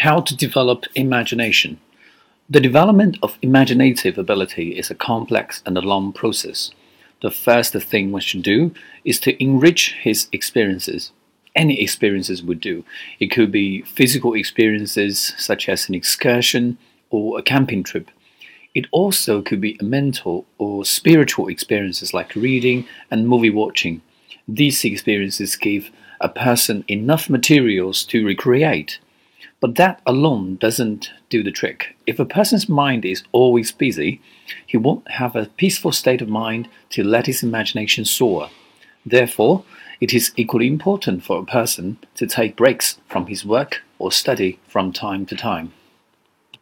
How to develop imagination. The development of imaginative ability is a complex and a long process. The first thing one should do is to enrich his experiences. Any experiences would do. It could be physical experiences such as an excursion or a camping trip. It also could be mental or spiritual experiences like reading and movie watching. These experiences give a person enough materials to recreate. But that alone doesn't do the trick. If a person's mind is always busy, he won't have a peaceful state of mind to let his imagination soar. Therefore, it is equally important for a person to take breaks from his work or study from time to time.